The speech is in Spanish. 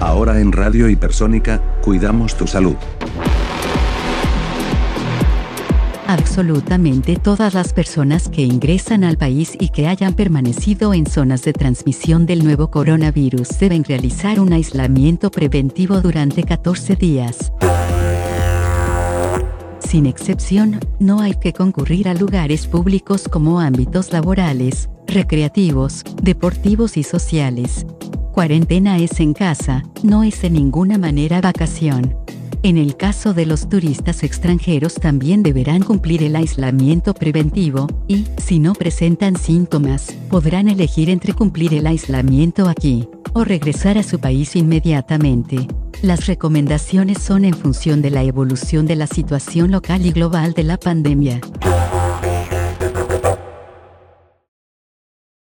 Ahora en Radio Hipersónica, cuidamos tu salud. Absolutamente todas las personas que ingresan al país y que hayan permanecido en zonas de transmisión del nuevo coronavirus deben realizar un aislamiento preventivo durante 14 días. Sin excepción, no hay que concurrir a lugares públicos como ámbitos laborales, recreativos, deportivos y sociales. Cuarentena es en casa, no es de ninguna manera vacación. En el caso de los turistas extranjeros también deberán cumplir el aislamiento preventivo, y, si no presentan síntomas, podrán elegir entre cumplir el aislamiento aquí, o regresar a su país inmediatamente. Las recomendaciones son en función de la evolución de la situación local y global de la pandemia.